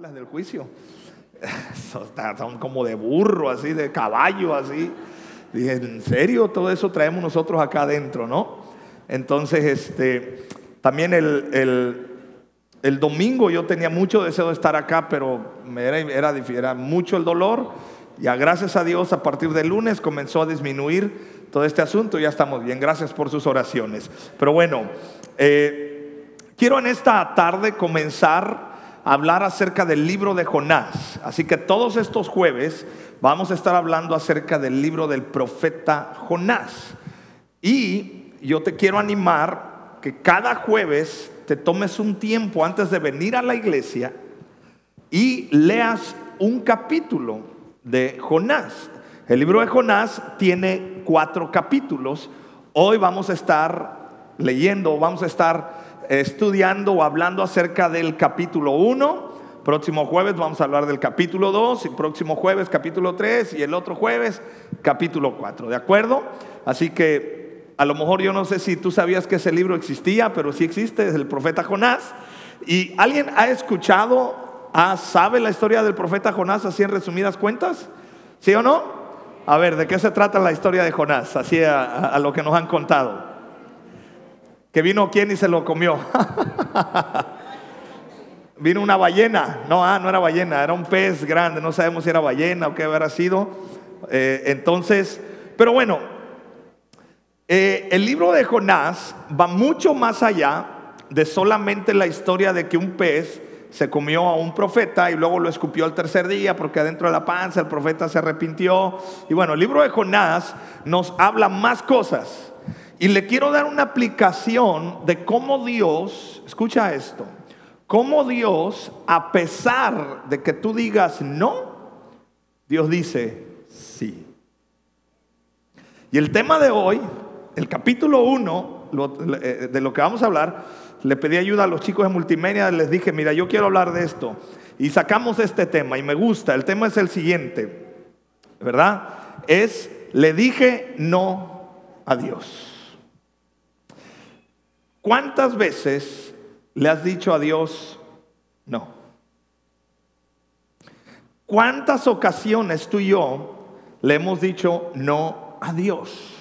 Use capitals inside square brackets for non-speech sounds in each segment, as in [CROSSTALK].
Las del juicio. [LAUGHS] Son como de burro, así, de caballo, así. Dije, ¿en serio? Todo eso traemos nosotros acá adentro, ¿no? Entonces, este, también el, el, domingo yo tenía mucho deseo de estar acá, pero era, era, era mucho el dolor. Ya gracias a Dios, a partir del lunes comenzó a disminuir todo este asunto. Ya estamos bien. Gracias por sus oraciones. Pero bueno, eh, quiero en esta tarde comenzar hablar acerca del libro de Jonás. Así que todos estos jueves vamos a estar hablando acerca del libro del profeta Jonás. Y yo te quiero animar que cada jueves te tomes un tiempo antes de venir a la iglesia y leas un capítulo de Jonás. El libro de Jonás tiene cuatro capítulos. Hoy vamos a estar leyendo, vamos a estar estudiando o hablando acerca del capítulo 1. Próximo jueves vamos a hablar del capítulo 2, y próximo jueves capítulo 3 y el otro jueves capítulo 4, ¿de acuerdo? Así que a lo mejor yo no sé si tú sabías que ese libro existía, pero sí existe, es el profeta Jonás. ¿Y alguien ha escuchado, ah, sabe la historia del profeta Jonás así en resumidas cuentas? ¿Sí o no? A ver, ¿de qué se trata la historia de Jonás? Así a lo que nos han contado. Que vino quién y se lo comió. [LAUGHS] vino una ballena. No, ah, no era ballena, era un pez grande. No sabemos si era ballena o qué habrá sido. Eh, entonces, pero bueno, eh, el libro de Jonás va mucho más allá de solamente la historia de que un pez se comió a un profeta y luego lo escupió al tercer día porque adentro de la panza el profeta se arrepintió. Y bueno, el libro de Jonás nos habla más cosas. Y le quiero dar una aplicación de cómo Dios, escucha esto, cómo Dios, a pesar de que tú digas no, Dios dice sí. Y el tema de hoy, el capítulo 1 eh, de lo que vamos a hablar, le pedí ayuda a los chicos de multimedia, les dije, mira, yo quiero hablar de esto. Y sacamos este tema y me gusta. El tema es el siguiente, ¿verdad? Es, le dije no a Dios. ¿Cuántas veces le has dicho a Dios no? ¿Cuántas ocasiones tú y yo le hemos dicho no a Dios?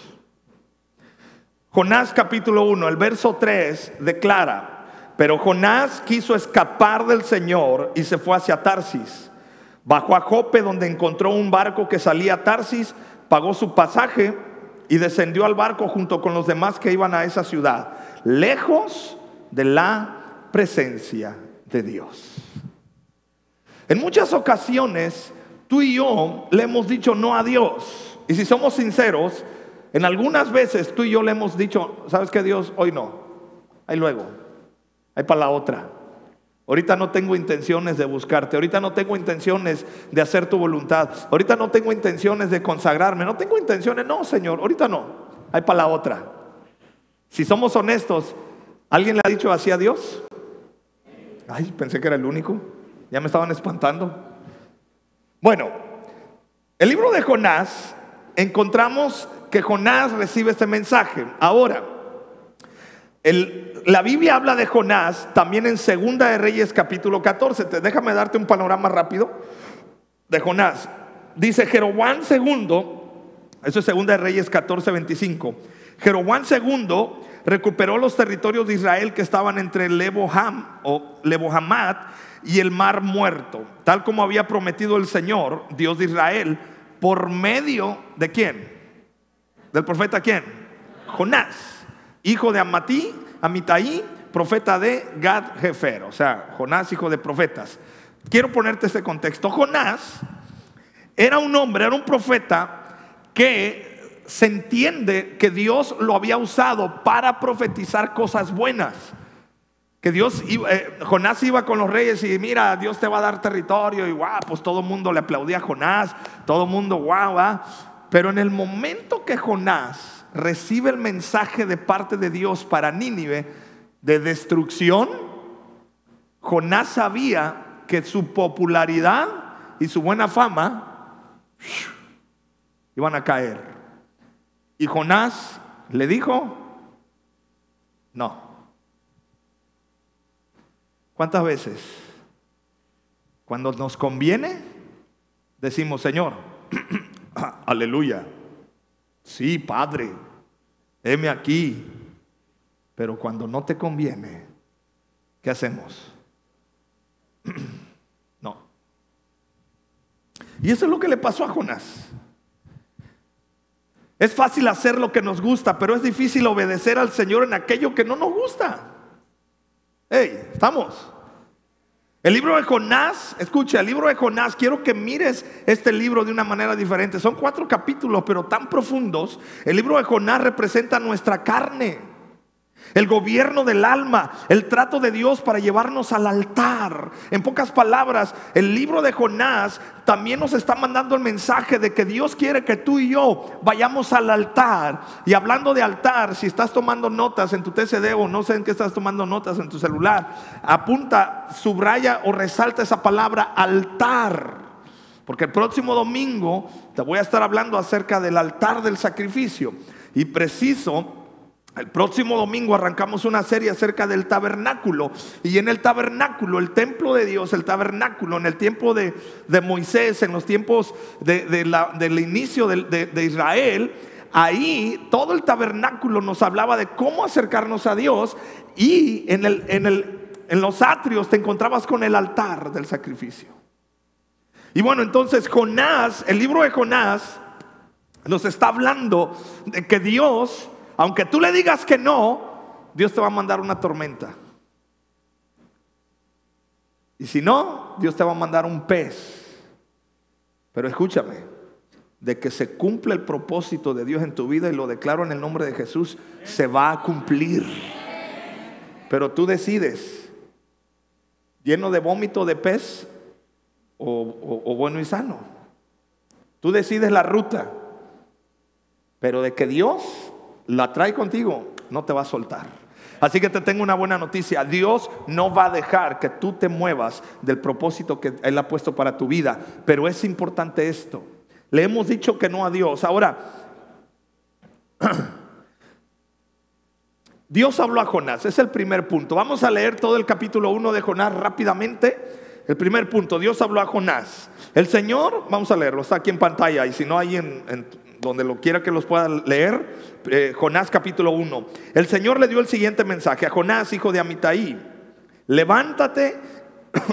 Jonás capítulo 1, el verso 3 declara, pero Jonás quiso escapar del Señor y se fue hacia Tarsis. Bajó a Jope donde encontró un barco que salía a Tarsis, pagó su pasaje y descendió al barco junto con los demás que iban a esa ciudad lejos de la presencia de Dios. En muchas ocasiones, tú y yo le hemos dicho no a Dios. Y si somos sinceros, en algunas veces tú y yo le hemos dicho, ¿sabes qué Dios? Hoy no. Ahí luego. Ahí para la otra. Ahorita no tengo intenciones de buscarte. Ahorita no tengo intenciones de hacer tu voluntad. Ahorita no tengo intenciones de consagrarme. No tengo intenciones. No, Señor. Ahorita no. Ahí para la otra. Si somos honestos, ¿alguien le ha dicho así a Dios? Ay, pensé que era el único. Ya me estaban espantando. Bueno, el libro de Jonás, encontramos que Jonás recibe este mensaje. Ahora, la Biblia habla de Jonás también en Segunda de Reyes capítulo 14. déjame darte un panorama rápido de Jonás. Dice Jeroboam segundo, eso es Segunda de Reyes 14, 25. Jeroboam II recuperó los territorios de Israel que estaban entre Leboham o Lebohamat y el Mar Muerto, tal como había prometido el Señor, Dios de Israel, por medio de quién? Del profeta quién? Jonás, hijo de Amatí, Amitai, profeta de Gad Jefer, o sea, Jonás, hijo de profetas. Quiero ponerte este contexto. Jonás era un hombre, era un profeta que se entiende que Dios lo había usado para profetizar cosas buenas. Que Dios, eh, Jonás iba con los reyes y mira, Dios te va a dar territorio y guau, pues todo el mundo le aplaudía a Jonás, todo el mundo guau. Pero en el momento que Jonás recibe el mensaje de parte de Dios para Nínive de destrucción, Jonás sabía que su popularidad y su buena fama iban a caer. Y Jonás le dijo, no. ¿Cuántas veces? Cuando nos conviene, decimos, Señor, [CLEARS THROAT] aleluya. Sí, Padre, heme aquí. Pero cuando no te conviene, ¿qué hacemos? [CLEARS THROAT] no. Y eso es lo que le pasó a Jonás. Es fácil hacer lo que nos gusta, pero es difícil obedecer al Señor en aquello que no nos gusta. Hey, ¿estamos? El libro de Jonás, escucha, el libro de Jonás, quiero que mires este libro de una manera diferente. Son cuatro capítulos, pero tan profundos. El libro de Jonás representa nuestra carne el gobierno del alma, el trato de Dios para llevarnos al altar. En pocas palabras, el libro de Jonás también nos está mandando el mensaje de que Dios quiere que tú y yo vayamos al altar. Y hablando de altar, si estás tomando notas en tu TCD o no sé en qué estás tomando notas en tu celular, apunta, subraya o resalta esa palabra altar. Porque el próximo domingo te voy a estar hablando acerca del altar del sacrificio. Y preciso el próximo domingo arrancamos una serie acerca del tabernáculo. Y en el tabernáculo, el templo de Dios, el tabernáculo, en el tiempo de, Moisés, en los tiempos del inicio de, Israel, ahí todo el tabernáculo nos hablaba de cómo acercarnos a Dios. Y en, el, en, el, en los atrios te encontrabas con el altar del sacrificio. Y bueno, entonces Jonás, el libro de Jonás, nos está hablando de que Dios aunque tú le digas que no, Dios te va a mandar una tormenta. Y si no, Dios te va a mandar un pez. Pero escúchame, de que se cumple el propósito de Dios en tu vida y lo declaro en el nombre de Jesús, se va a cumplir. Pero tú decides, lleno de vómito de pez o, o bueno y sano. Tú decides la ruta. Pero de que Dios la trae contigo, no te va a soltar. Así que te tengo una buena noticia. Dios no va a dejar que tú te muevas del propósito que Él ha puesto para tu vida. Pero es importante esto. Le hemos dicho que no a Dios. Ahora, [CLEARS THROAT] Dios habló a Jonás. Es el primer punto. Vamos a leer todo el capítulo 1 de Jonás rápidamente. El primer punto, Dios habló a Jonás. El Señor, vamos a leerlo, está aquí en pantalla y si no hay en, en donde lo quiera que los pueda leer, eh, Jonás capítulo 1. El Señor le dio el siguiente mensaje a Jonás, hijo de Amitaí. Levántate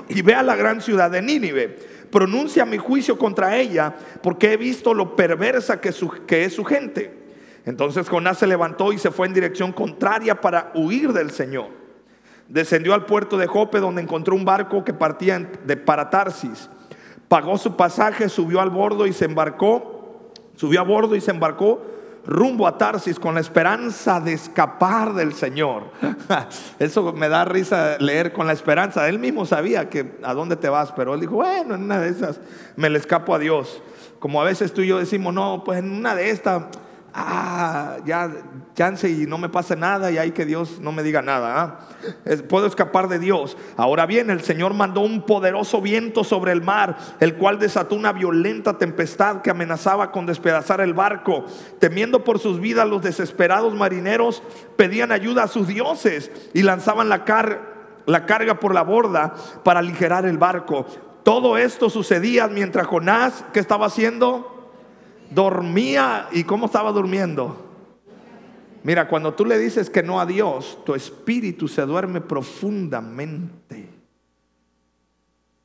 y ve a la gran ciudad de Nínive. Pronuncia mi juicio contra ella, porque he visto lo perversa que, es su gente. Entonces Jonás se levantó y se fue en dirección contraria para huir del Señor. Descendió al puerto de Jope, donde encontró un barco que partía de para Tarsis. Pagó su pasaje, subió al bordo y se embarcó Subió a bordo y se embarcó rumbo a Tarsis con la esperanza de escapar del Señor. [LAUGHS] Eso me da risa leer con la esperanza. Él mismo sabía que a dónde te vas, pero él dijo, bueno, en una de esas me le escapo a Dios. Como a veces tú y yo decimos, no, pues en una de estas ah, ya chance y no me pase nada y hay que Dios no me diga nada. ¿ah? puedo escapar de Dios. Ahora bien, el Señor mandó un poderoso viento sobre el mar, el cual desató una violenta tempestad que amenazaba con despedazar el barco. Temiendo por sus vidas, los desesperados marineros pedían ayuda a sus dioses y lanzaban la, la carga por la borda para aligerar el barco. Todo esto sucedía mientras Jonás, ¿qué estaba haciendo? Dormía y cómo estaba durmiendo. Mira, cuando tú le dices que no a Dios, tu espíritu se duerme profundamente.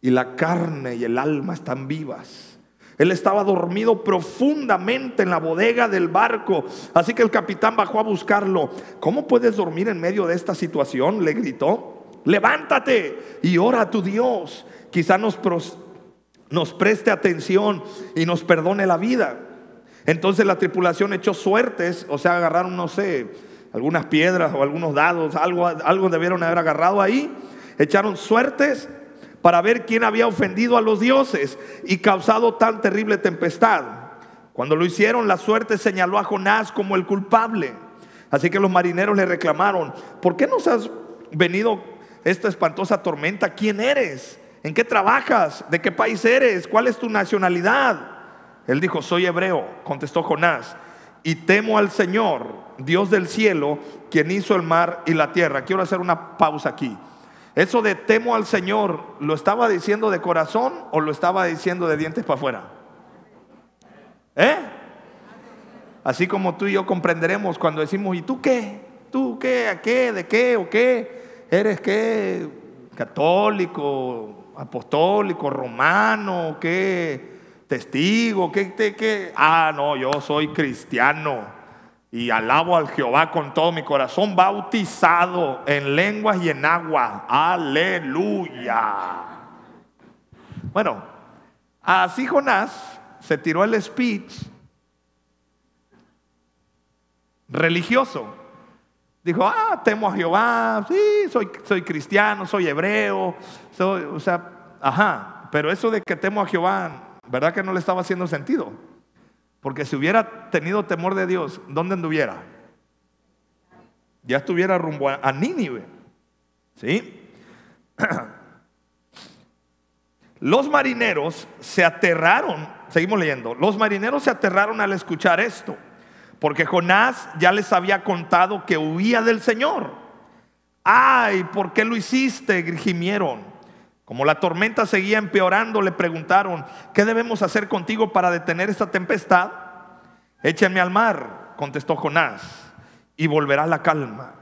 Y la carne y el alma están vivas. Él estaba dormido profundamente en la bodega del barco. Así que el capitán bajó a buscarlo. ¿Cómo puedes dormir en medio de esta situación? Le gritó. Levántate y ora a tu Dios. Quizá nos, nos preste atención y nos perdone la vida. Entonces la tripulación echó suertes, o sea, agarraron, no sé, algunas piedras o algunos dados, algo, algo debieron haber agarrado ahí. Echaron suertes para ver quién había ofendido a los dioses y causado tan terrible tempestad. Cuando lo hicieron, la suerte señaló a Jonás como el culpable. Así que los marineros le reclamaron, ¿por qué nos has venido esta espantosa tormenta? ¿Quién eres? ¿En qué trabajas? ¿De qué país eres? ¿Cuál es tu nacionalidad? Él dijo, soy hebreo, contestó Jonás, y temo al Señor, Dios del cielo, quien hizo el mar y la tierra. Quiero hacer una pausa aquí. Eso de temo al Señor, ¿lo estaba diciendo de corazón o lo estaba diciendo de dientes para afuera? ¿Eh? Así como tú y yo comprenderemos cuando decimos, ¿y tú qué? ¿Tú qué? ¿A qué? ¿De qué? ¿O qué? ¿Eres qué? ¿Católico? ¿Apostólico? ¿Romano? ¿Qué? ¿Testigo? ¿Qué? qué? Ah, no, yo soy cristiano y alabo al Jehová con todo mi corazón, bautizado en lenguas y en agua. Aleluya. Bueno, así Jonás se tiró el speech religioso. Dijo, ah, temo a Jehová, sí, soy, soy cristiano, soy hebreo, soy, o sea, ajá, pero eso de que temo a Jehová, ¿verdad que no le estaba haciendo sentido? Porque si hubiera tenido temor de Dios, ¿dónde anduviera? Ya estuviera rumbo a Nínive. ¿Sí? [CLEARS THROAT] Los marineros se aterraron, seguimos leyendo, los marineros se aterraron al escuchar esto, porque Jonás ya les había contado que huía del Señor. Ay, ¿por qué lo hiciste? gimieron. Como la tormenta seguía empeorando, le preguntaron, ¿qué debemos hacer contigo para detener esta tempestad? Échenme al mar, contestó Jonás, y volverá la calma.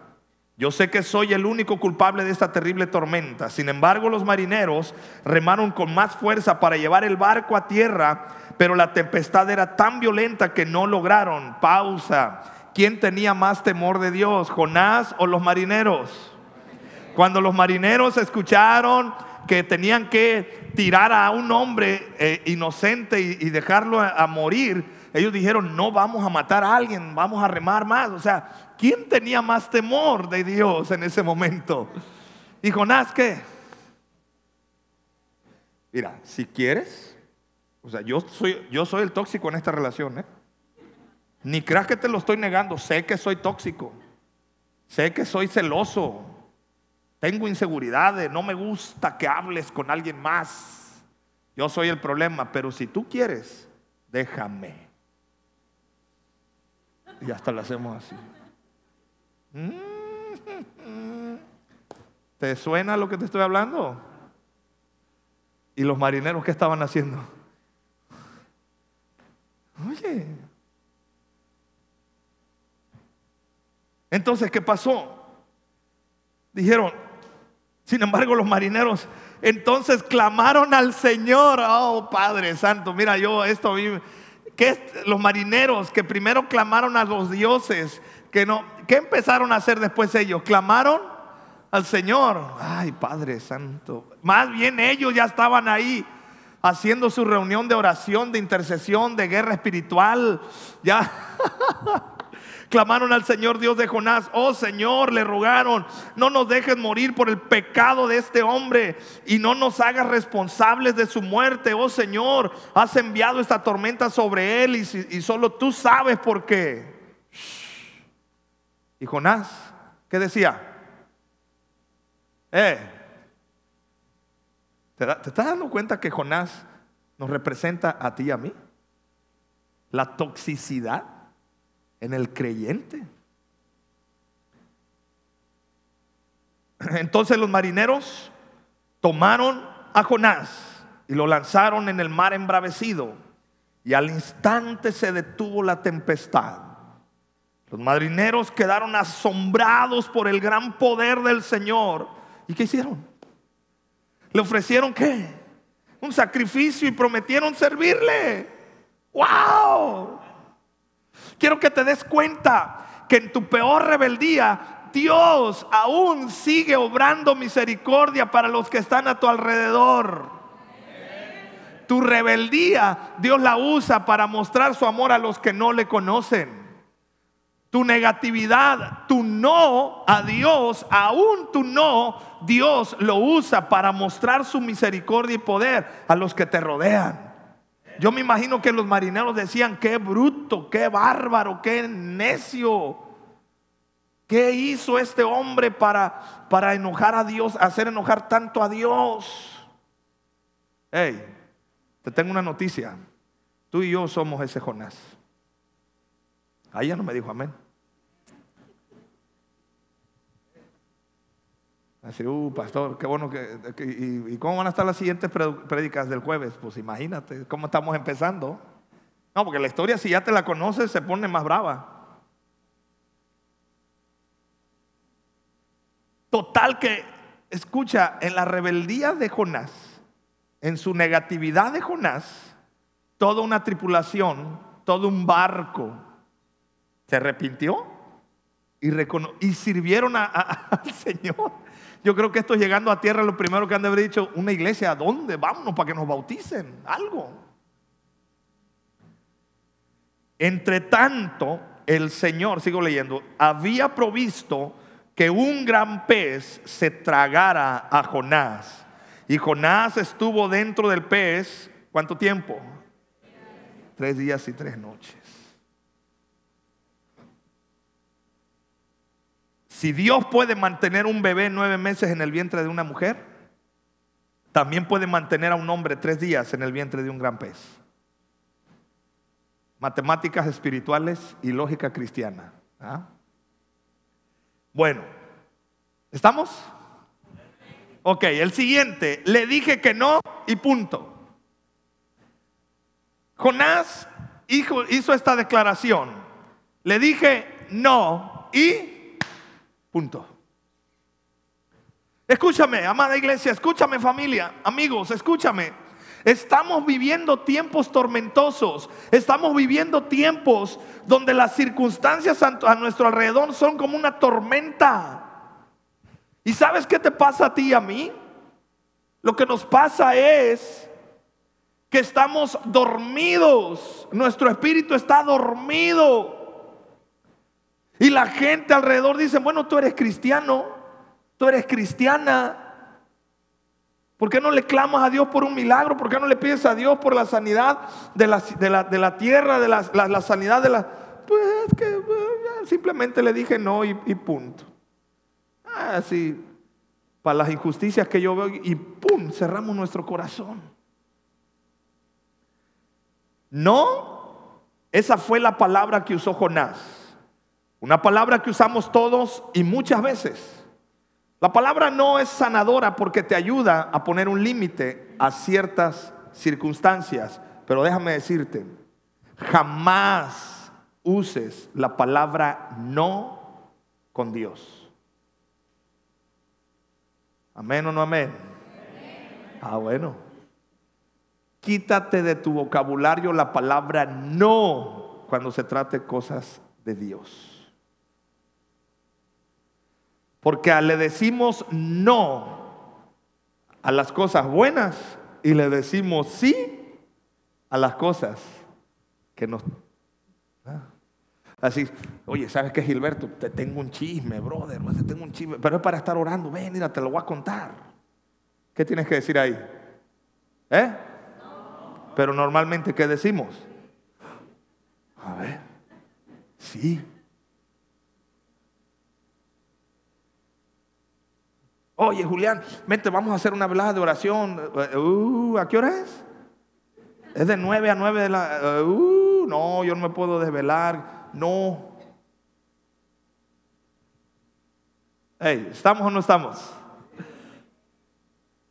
Yo sé que soy el único culpable de esta terrible tormenta. Sin embargo, los marineros remaron con más fuerza para llevar el barco a tierra, pero la tempestad era tan violenta que no lograron. Pausa. ¿Quién tenía más temor de Dios, Jonás o los marineros? Cuando los marineros escucharon que tenían que tirar a un hombre eh, inocente y, dejarlo a, morir, ellos dijeron, no vamos a matar a alguien, vamos a remar más. O sea, ¿quién tenía más temor de Dios en ese momento? Y Jonás, ¿qué? Mira, si quieres, o sea, yo soy, yo soy el tóxico en esta relación, ¿eh? Ni creas que te lo estoy negando, sé que soy tóxico, sé que soy celoso, tengo inseguridades, no me gusta que hables con alguien más. Yo soy el problema, pero si tú quieres, déjame. Y hasta lo hacemos así. ¿Te suena lo que te estoy hablando? ¿Y los marineros qué estaban haciendo? Oye. Entonces, ¿qué pasó? Dijeron, sin embargo, los marineros entonces clamaron al Señor. Oh, Padre Santo, mira, yo esto. Que los marineros que primero clamaron a los dioses, que no, ¿qué empezaron a hacer después ellos? Clamaron al Señor. Ay, Padre Santo. Más bien ellos ya estaban ahí haciendo su reunión de oración, de intercesión, de guerra espiritual. Ya. [LAUGHS] Clamaron al Señor Dios de Jonás, oh Señor, le rogaron, no nos dejes morir por el pecado de este hombre y no nos hagas responsables de su muerte, oh Señor, has enviado esta tormenta sobre él y, solo tú sabes por qué. Y Jonás, ¿qué decía? Eh, ¿te, ¿te estás dando cuenta que Jonás nos representa a ti y a mí? La toxicidad en el creyente. [CLEARS THROAT] Entonces los marineros tomaron a Jonás y lo lanzaron en el mar embravecido y al instante se detuvo la tempestad. Los marineros quedaron asombrados por el gran poder del Señor. ¿Y qué hicieron? ¿Le ofrecieron qué? Un sacrificio y prometieron servirle. ¡Wow! Quiero que te des cuenta que en tu peor rebeldía Dios aún sigue obrando misericordia para los que están a tu alrededor. Tu rebeldía Dios la usa para mostrar su amor a los que no le conocen. Tu negatividad, tu no a Dios, aún tu no, Dios lo usa para mostrar su misericordia y poder a los que te rodean. Yo me imagino que los marineros decían, qué bruto, qué bárbaro, qué necio. ¿Qué hizo este hombre para, para enojar a Dios, hacer enojar tanto a Dios? Hey, te tengo una noticia. Tú y yo somos ese Jonás. Ahí ya no me dijo amén. Así, uh, pastor, qué bueno que... y, cómo van a estar las siguientes prédicas del jueves? Pues imagínate, ¿cómo estamos empezando? No, porque la historia si ya te la conoces se pone más brava. Total que, escucha, en la rebeldía de Jonás, en su negatividad de Jonás, toda una tripulación, todo un barco, se arrepintió y, y sirvieron [LAUGHS] al Señor. Yo creo que esto llegando a tierra, lo primero que han de haber dicho, una iglesia, ¿a dónde? Vámonos para que nos bauticen, algo. Entre tanto, el Señor, sigo leyendo, había provisto que un gran pez se tragara a Jonás. Y Jonás estuvo dentro del pez, ¿cuánto tiempo? Tres días y tres noches. Si Dios puede mantener un bebé nueve meses en el vientre de una mujer, también puede mantener a un hombre tres días en el vientre de un gran pez. Matemáticas espirituales y lógica cristiana. ¿ah? Bueno, ¿estamos? Ok, el siguiente, le dije que no y punto. Jonás hizo, esta declaración. Le dije no y punto. Escúchame, amada iglesia, escúchame familia, amigos, escúchame. Estamos viviendo tiempos tormentosos, estamos viviendo tiempos donde las circunstancias a nuestro alrededor son como una tormenta. ¿Y sabes qué te pasa a ti y a mí? Lo que nos pasa es que estamos dormidos, nuestro espíritu está dormido. Y la gente alrededor dice, bueno, tú eres cristiano, tú eres cristiana, ¿Por qué no le clamas a Dios por un milagro? ¿Por qué no le pides a Dios por la sanidad de la, tierra, de la, sanidad de la... Pues que eh, simplemente le dije no y, punto. Así, ah, para las injusticias que yo veo y pum, cerramos nuestro corazón. No, esa fue la palabra que usó Jonás. Una palabra que usamos todos y muchas veces. La palabra no es sanadora porque te ayuda a poner un límite a ciertas circunstancias, pero déjame decirte, jamás uses la palabra no con Dios. Amén o no amén. Ah, bueno. Quítate de tu vocabulario la palabra no cuando se trate cosas de Dios. Porque le decimos no a las cosas buenas y le decimos sí a las cosas que nos... ¿ah? Así, oye, ¿sabes qué, Gilberto? Te tengo un chisme, brother, te tengo un chisme, pero es para estar orando, ven, mira, te lo voy a contar. ¿Qué tienes que decir ahí? ¿Eh? Pero normalmente, ¿qué decimos? A ver, sí. Oye, Julián, vente, vamos a hacer una velada de oración. Uh, ¿A qué hora es? Es de 9 a 9 de la... Uh, no, yo no me puedo desvelar. No. Hey, ¿estamos o no estamos?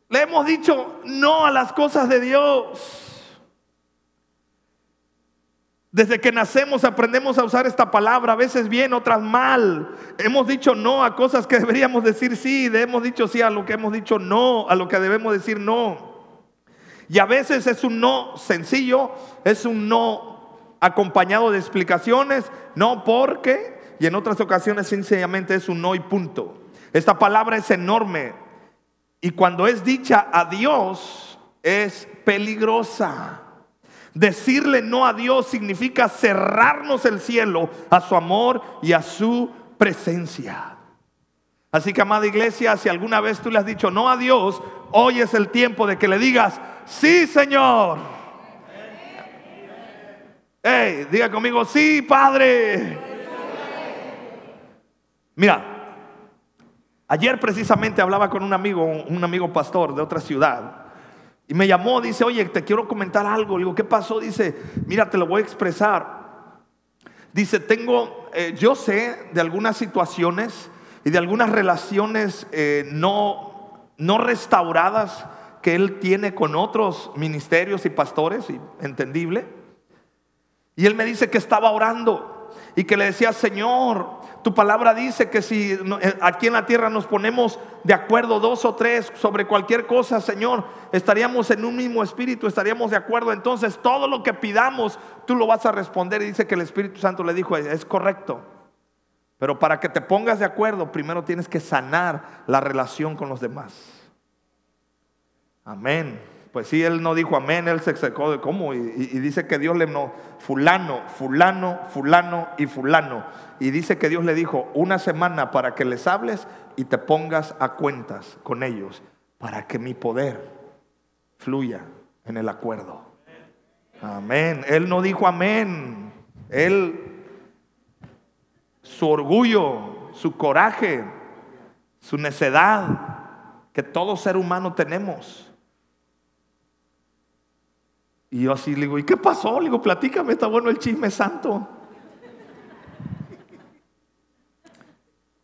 Le hemos dicho no a las cosas de Dios. Desde que nacemos aprendemos a usar esta palabra, a veces bien, otras mal. Hemos dicho no a cosas que [LAUGHS] deberíamos decir sí, hemos dicho sí a lo que hemos dicho no, a lo que debemos decir no. Y a veces es un no sencillo, es un no acompañado de explicaciones, no porque, y en otras ocasiones sencillamente es un no y punto. Esta palabra es enorme y cuando es dicha a Dios es peligrosa. Decirle no a Dios significa cerrarnos el cielo a su amor y a su presencia. Así que, amada iglesia, si alguna vez tú le has dicho no a Dios, hoy es el tiempo de que le digas, sí, Señor. Hey, diga conmigo, sí, Padre. Mira, ayer precisamente hablaba con un amigo, un amigo pastor de otra ciudad. Y me llamó, dice, oye, te quiero comentar algo. Le digo, ¿qué pasó? Dice, mira, te lo voy a expresar. Dice, tengo, eh, yo sé de algunas situaciones y de algunas relaciones eh, no, no restauradas que él tiene con otros ministerios y pastores, y entendible. Y él me dice que estaba orando y que le decía, Señor, tu palabra dice que si eh, aquí en la tierra nos ponemos de acuerdo dos o tres sobre cualquier cosa, Señor, estaríamos en un mismo espíritu, estaríamos de acuerdo. Entonces todo lo que pidamos, tú lo vas a responder. Y dice que el Espíritu Santo le dijo, es correcto. Pero para que te pongas de acuerdo, primero tienes que sanar la relación con los demás. Amén. Pues sí, él no dijo amén, él se secó de cómo. Y, dice que Dios le no, fulano, fulano, fulano y fulano. Y dice que Dios le dijo una semana para que les hables y te pongas a cuentas con ellos, para que mi poder fluya en el acuerdo. Amén. Él no dijo amén. Él, su orgullo, su coraje, su necedad, que todo ser humano tenemos y yo así le digo, ¿y qué pasó? Le digo, platícame, está bueno el chisme santo.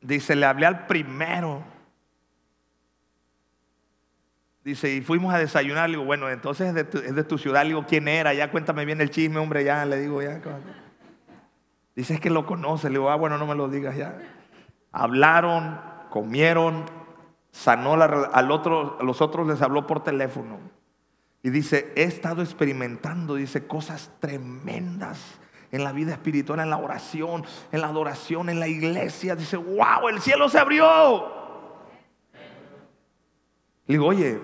Dice, le hablé al primero. Dice, y fuimos a desayunar. Le digo, bueno, entonces es de, tu, es de tu ciudad. Le digo, ¿quién era? Ya cuéntame bien el chisme, hombre, ya. Le digo, ya. Dice, es que lo conoce. Le digo, ah, bueno, no me lo digas ya. Hablaron, comieron, sanó al otro, a los otros les habló por teléfono. Y dice, he estado experimentando, dice, cosas tremendas en la vida espiritual, en la oración, en la adoración, en la iglesia. Dice, wow, el cielo se abrió. Le digo, oye,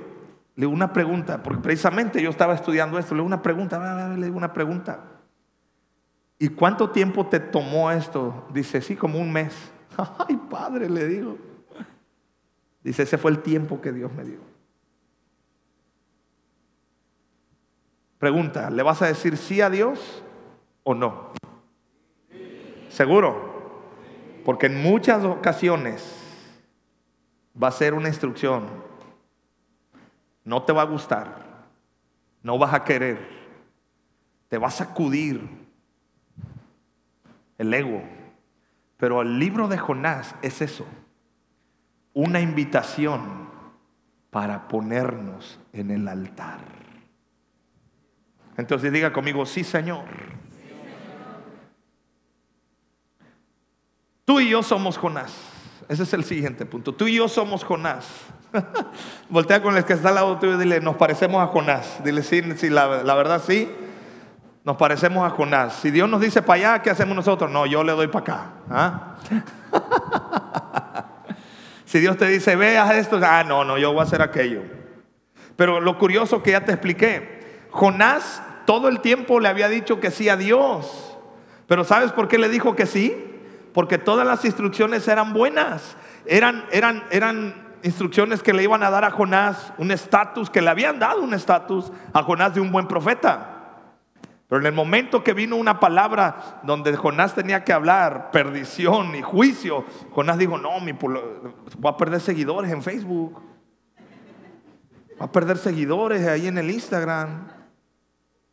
le digo una pregunta, porque precisamente yo estaba estudiando esto, le digo una pregunta, le digo una pregunta. ¿Y cuánto tiempo te tomó esto? Dice, sí, como un mes. [LAUGHS] Ay, padre, le digo. Dice, ese fue el tiempo que Dios me dio. Pregunta, ¿le vas a decir sí a Dios o no? ¿Seguro? Porque en muchas ocasiones va a ser una instrucción. No te va a gustar. No vas a querer. Te va a sacudir el ego. Pero el libro de Jonás es eso. Una invitación para ponernos en el altar. Entonces diga conmigo, sí Señor. Tú y yo somos Jonás. Ese es el siguiente punto. Tú y yo somos Jonás. [LAUGHS] Voltea con el que está al lado tuyo y dile, nos parecemos a Jonás. Dile, sí, sí la, verdad sí. Nos parecemos a Jonás. Si Dios nos dice para allá, ¿qué hacemos nosotros? No, yo le doy para acá. ¿ah? [LAUGHS] si Dios te dice, veas esto, ah, no, no, yo voy a hacer aquello. Pero lo curioso que ya te expliqué, Jonás todo el tiempo le había dicho que sí a Dios. Pero ¿sabes por qué le dijo que sí? Porque todas las instrucciones eran buenas. Eran, eran, eran instrucciones que le iban a dar a Jonás un estatus, que le habían dado un estatus a Jonás de un buen profeta. Pero en el momento que vino una palabra donde Jonás tenía que hablar perdición y juicio, Jonás dijo, no, mi, voy a perder seguidores en Facebook. Voy a perder seguidores ahí en el Instagram.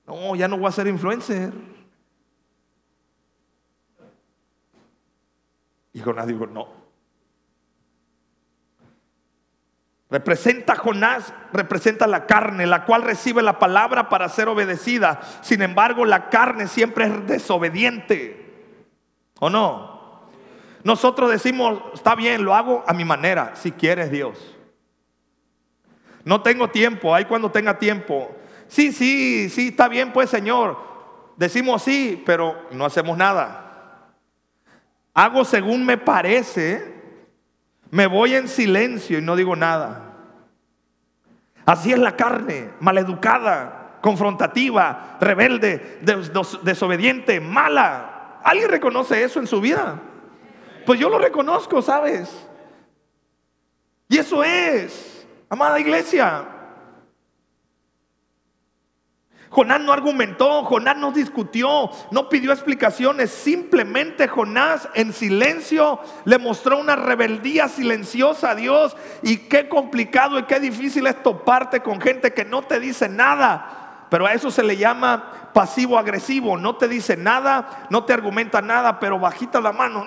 No, ya no voy a ser influencer. Y Jonás dijo, no. Representa Jonás, representa la carne, la cual recibe la palabra para ser obedecida. Sin embargo, la carne siempre es desobediente. ¿O no? Nosotros decimos, está bien, lo hago a mi manera, si quieres Dios. No tengo tiempo, ahí cuando tenga tiempo. Sí, sí, sí, está bien pues Señor. Decimos sí, pero no hacemos nada. Hago según me parece, me voy en silencio y no digo nada. Así es la carne, maleducada, confrontativa, rebelde, desobediente, mala. ¿Alguien reconoce eso en su vida? Pues yo lo reconozco, ¿sabes? Y eso es, amada iglesia, Jonás no argumentó, Jonás no discutió, no pidió explicaciones, simplemente Jonás en silencio le mostró una rebeldía silenciosa a Dios y qué complicado y qué difícil es toparte con gente que no te dice nada, pero a eso se le llama pasivo agresivo, no te dice nada, no te argumenta nada, pero bajita la mano,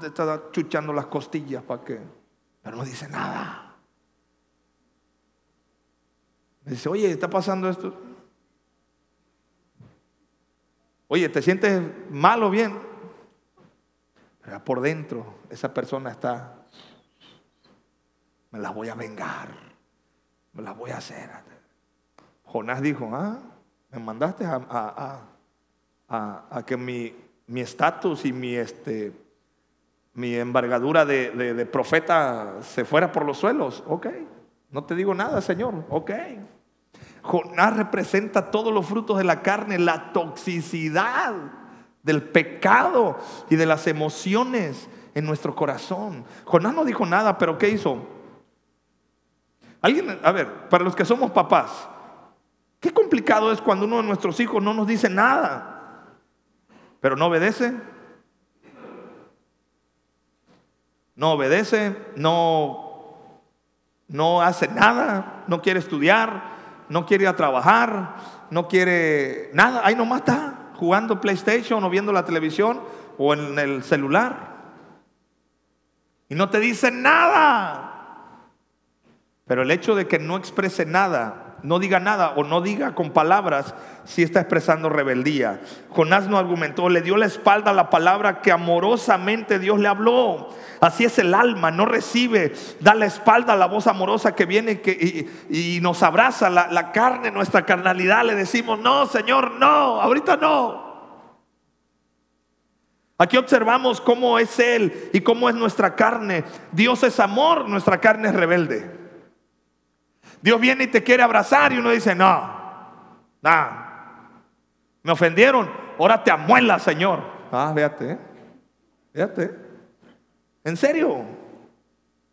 te está chuchando las costillas para qué. Pero no dice nada. Dice, oye, está pasando esto. Oye, ¿te sientes mal o bien? Pero por dentro esa persona está, me las voy a vengar, me las voy a hacer. Jonás dijo, ah, me mandaste a, que mi estatus y mi, este, mi embargadura de, de, profeta se fuera por los suelos. Ok, no te digo nada, Señor. Ok. Jonás representa todos los frutos de la carne, la toxicidad del pecado y de las emociones en nuestro corazón. Jonás no dijo nada, pero ¿qué hizo? Alguien, a ver, para los que somos papás, qué complicado es cuando uno de nuestros hijos no nos dice nada, pero no obedece. No obedece, no, no hace nada, no quiere estudiar, no quiere ir a trabajar, no quiere nada, ahí nomás está jugando PlayStation o viendo la televisión o en el celular. Y no te dice nada. Pero el hecho de que no exprese nada, no diga nada o no diga con palabras, sí está expresando rebeldía. Jonás no argumentó, le dio la espalda a la palabra que amorosamente Dios le habló. Así es el alma, no recibe, da la espalda a la voz amorosa que viene y, nos abraza la, la carne, nuestra carnalidad. Le decimos, no, Señor, no, ahorita no. Aquí observamos cómo es Él y cómo es nuestra carne. Dios es amor, nuestra carne es rebelde. Dios viene y te quiere abrazar y uno dice, no, no, me ofendieron, ahora te amuela, Señor. Ah, véate, véate. En serio,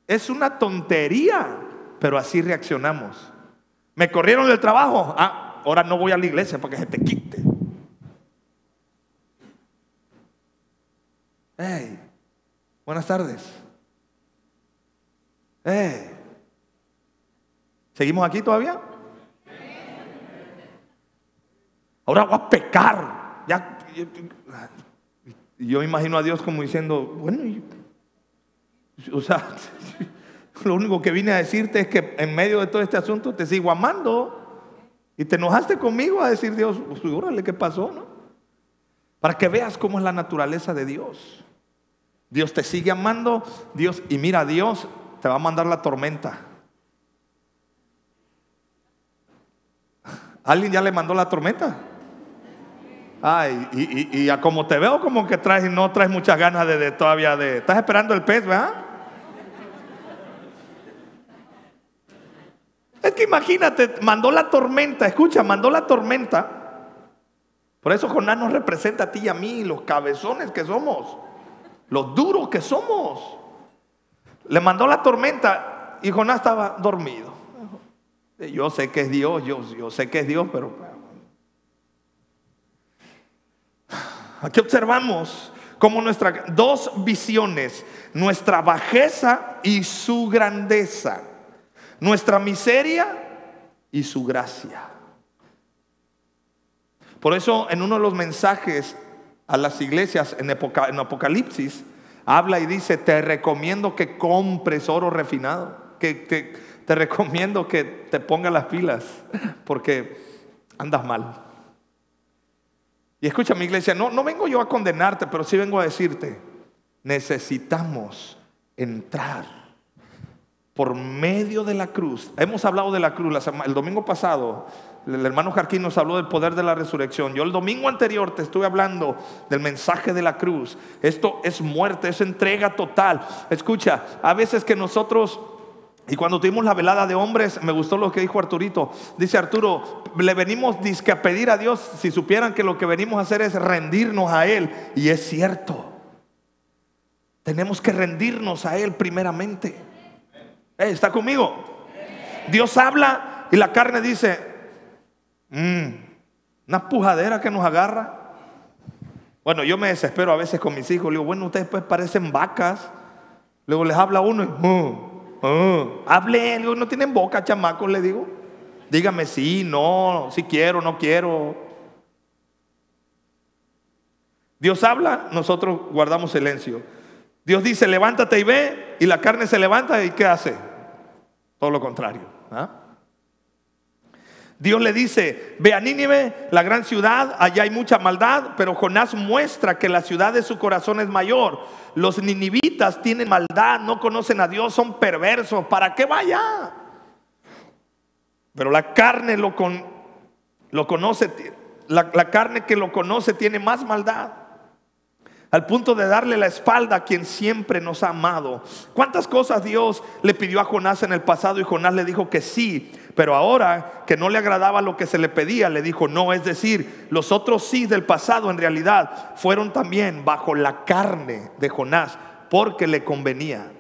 es una tontería, pero así reaccionamos. Me corrieron del trabajo, ah, ahora no voy a la iglesia para que se te quite. Hey, buenas tardes. Hey, ¿seguimos aquí todavía? Ahora voy a pecar. Ya, yo imagino a Dios como diciendo, bueno, o sea, [LAUGHS] lo único que vine a decirte es que en medio de todo este asunto te sigo amando. Y te enojaste conmigo a decir, Dios, pues, ¿qué pasó? No? Para que veas cómo es la naturaleza de Dios. Dios te sigue amando, Dios, y mira, Dios te va a mandar la tormenta. ¿Alguien ya le mandó la tormenta? Ay, y, a como te veo, como que traes, no traes muchas ganas de, de todavía de. Estás esperando el pez, ¿verdad? Es que imagínate, mandó la tormenta, escucha, mandó la tormenta. Por eso Jonás nos representa a ti y a mí, los cabezones que somos, los duros que somos. Le mandó la tormenta y Jonás estaba dormido. Yo sé que es Dios, yo, yo sé que es Dios, pero aquí observamos como nuestras dos visiones, nuestra bajeza y su grandeza nuestra miseria y su gracia. Por eso en uno de los mensajes a las iglesias en, Apocalipsis, habla y dice, te recomiendo que compres oro refinado, que te, recomiendo que te pongas las pilas, porque andas mal. Y escucha mi iglesia, no, no vengo yo a condenarte, pero sí vengo a decirte, necesitamos entrar por medio de la cruz. Hemos hablado de la cruz el domingo pasado. El hermano Jarquín nos habló del poder de la resurrección. Yo el domingo anterior te estuve hablando del mensaje de la cruz. Esto es muerte, es entrega total. Escucha, a veces que nosotros y cuando tuvimos la velada de hombres, me gustó lo que dijo Arturito. Dice Arturo, le venimos a pedir a Dios si supieran que lo que venimos a hacer es rendirnos a Él. Y es cierto. Tenemos que rendirnos a Él primeramente. ¿Está conmigo? Dios habla y la carne dice, mm, una pujadera que nos agarra. Bueno, yo me desespero a veces con mis hijos. Le digo, bueno, ustedes pues parecen vacas. Luego les habla uno y, uh, hablen, no tienen boca, chamacos, le digo. Dígame sí, no, si quiero, no quiero. Dios habla, nosotros guardamos silencio. Dios dice, levántate y ve, y la carne se levanta y ¿qué hace? Todo lo contrario. ¿ah? Dios le dice, ve a Nínive, la gran ciudad, allá hay mucha maldad, pero Jonás muestra que la ciudad de su corazón es mayor. Los ninivitas tienen maldad, no conocen a Dios, son perversos, ¿para qué vaya? Pero la carne lo, con, lo conoce, la, la carne que lo conoce tiene más maldad al punto de darle la espalda a quien siempre nos ha amado. ¿Cuántas cosas Dios le pidió a Jonás en el pasado y Jonás le dijo que sí? Pero ahora que no le agradaba lo que se le pedía, le dijo no. Es decir, los otros sí del pasado en realidad fueron también bajo la carne de Jonás porque le convenía.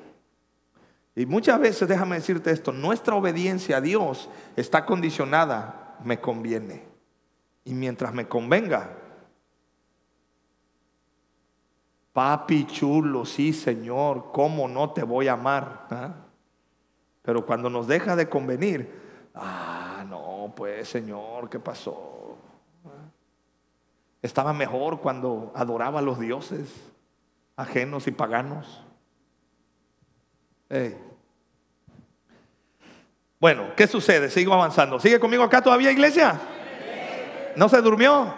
Y muchas veces, déjame decirte esto, nuestra obediencia a Dios está condicionada, me conviene. Y mientras me convenga, Papi chulo, sí Señor, ¿cómo no te voy a amar? ¿Ah? Pero cuando nos deja de convenir, ah, no, pues Señor, ¿qué pasó? Estaba mejor cuando adoraba a los dioses ajenos y paganos. Bueno, ¿qué sucede? Sigo avanzando. ¿Sigue conmigo acá todavía, iglesia? ¿No se durmió?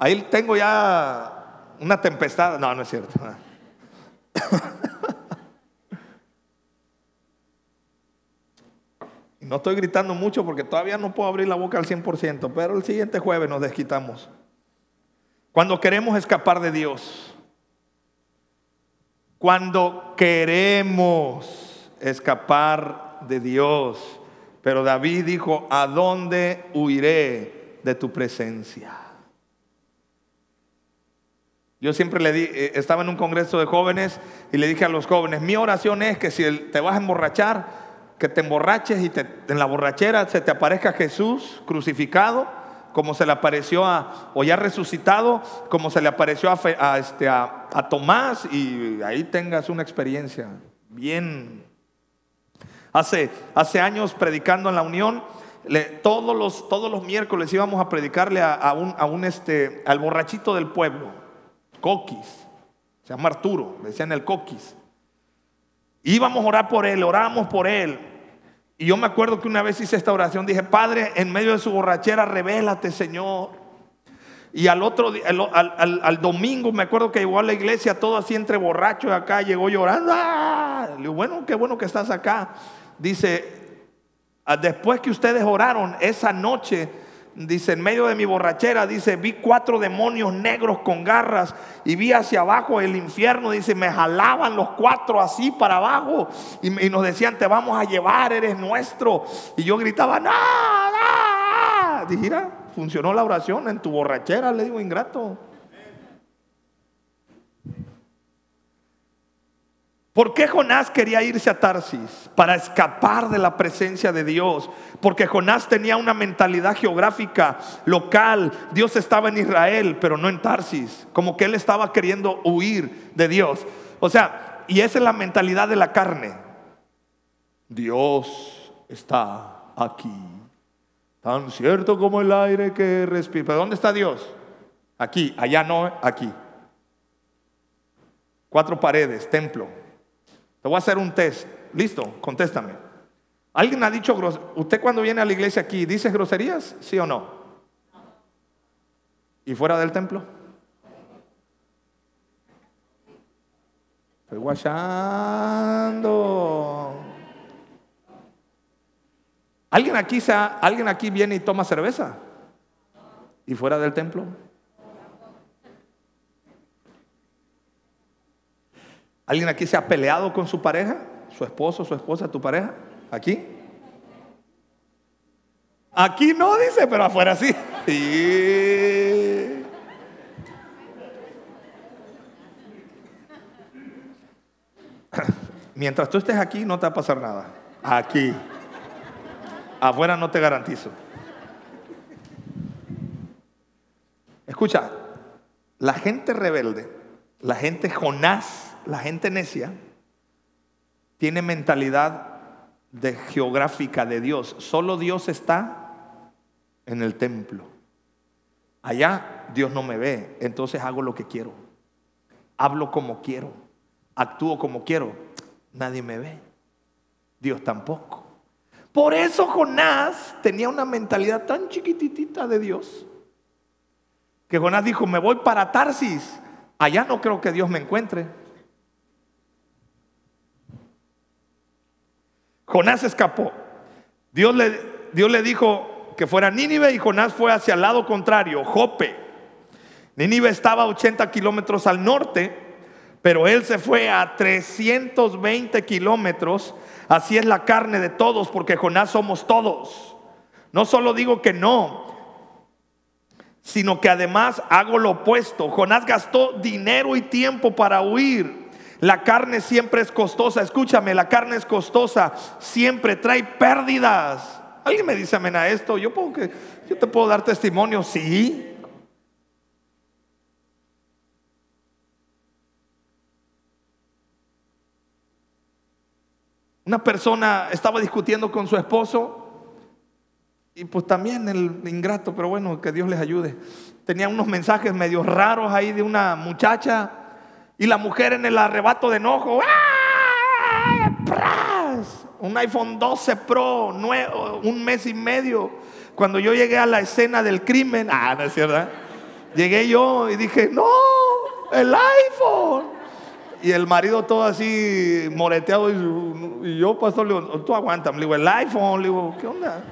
Ahí tengo ya una tempestad. No, no es cierto. No estoy gritando mucho porque todavía no puedo abrir la boca al 100%, pero el siguiente jueves nos desquitamos. Cuando queremos escapar de Dios, cuando queremos escapar de Dios, pero David dijo, ¿a dónde huiré de tu presencia? Yo siempre le di, eh, estaba en un congreso de jóvenes y le dije a los jóvenes, mi oración es que si te vas a emborrachar, que te emborraches y en la borrachera se te aparezca Jesús crucificado, como se le apareció a, o ya resucitado, como se le apareció a, este, a, Tomás y ahí tengas una experiencia bien. Hace, hace años predicando en la Unión, todos, los, todos los miércoles íbamos a predicarle a, un, a un este, al borrachito del pueblo Coquis. Se llama Arturo, le decían el Coquis. Íbamos a orar por él, oramos por él. Y yo me acuerdo que una vez hice esta oración, dije, Padre, en medio de su borrachera, revélate, Señor. Y al otro al, domingo me acuerdo que llegó a la iglesia todo así entre borrachos acá, llegó llorando. ¡Ah! Le digo, bueno, qué bueno que estás acá. Dice, ah, después que ustedes oraron esa noche, dice, en medio de mi borrachera, dice, vi cuatro demonios negros con garras y vi hacia abajo el infierno, dice, me jalaban los cuatro así para abajo y, nos decían, te vamos a llevar, eres nuestro. Y yo gritaba, no, no. Dije, funcionó la oración en tu borrachera, le digo, ingrato. ¿Por qué Jonás quería irse a Tarsis? Para escapar de la presencia de Dios. Porque Jonás tenía una mentalidad geográfica local. Dios estaba en Israel, pero no en Tarsis. Como que él estaba queriendo huir de Dios. O sea, y esa es la mentalidad de la carne. Dios está aquí. Tan cierto como el aire que respira. ¿Pero dónde está Dios? Aquí, allá no, aquí. Cuatro paredes, templo. Te voy a hacer un test. ¿Listo? Contéstame. ¿Alguien ha dicho? ¿Usted cuando viene a la iglesia aquí dice groserías? ¿Sí o no? ¿Y fuera del templo? Estoy guachando. ¿Alguien aquí, sea, ¿Alguien aquí viene y toma cerveza? ¿Y fuera del templo? ¿Alguien aquí se ha peleado con su pareja? ¿Su esposo, su esposa, tu pareja? ¿Aquí? Aquí no dice, pero afuera sí. [LAUGHS] Mientras tú estés aquí no te va a pasar nada. Aquí. Afuera no te garantizo. Escucha, la gente rebelde, la gente Jonás, la gente necia tiene mentalidad de geográfica de Dios. Solo Dios está en el templo. Allá Dios no me ve, entonces hago lo que quiero. Hablo como quiero. actúo como quiero, nadie me ve. Dios tampoco. Por eso Jonás tenía una mentalidad tan chiquititita de Dios que Jonás dijo, me voy para Tarsis, allá no creo que Dios me encuentre. Jonás escapó. Dios le, Dios le dijo que fuera Nínive y Jonás fue hacia el lado contrario, Jope. Nínive estaba a 80 kilómetros al norte, pero él se fue a 320 kilómetros. Así es la carne de todos, porque Jonás somos todos. No solo digo que no, sino que además hago lo opuesto. Jonás gastó dinero y tiempo para huir. La carne siempre es costosa. Escúchame, la carne es costosa. Siempre trae pérdidas. ¿Alguien me dice amén a esto? Yo, puedo que, yo te puedo dar testimonio. Sí. Una persona estaba discutiendo con su esposo y pues también el ingrato, pero bueno, que Dios les ayude. Tenía unos mensajes medio raros ahí de una muchacha y la mujer en el arrebato de enojo. Un iPhone 12 Pro, un mes y medio. Cuando yo llegué a la escena del crimen, [LAUGHS] ah, no es cierto. Llegué yo y dije, no, el iPhone. Y el marido todo así moreteado. Y, yo, pastor, le digo, tú aguanta. Le digo, el iPhone. Le digo, ¿qué onda?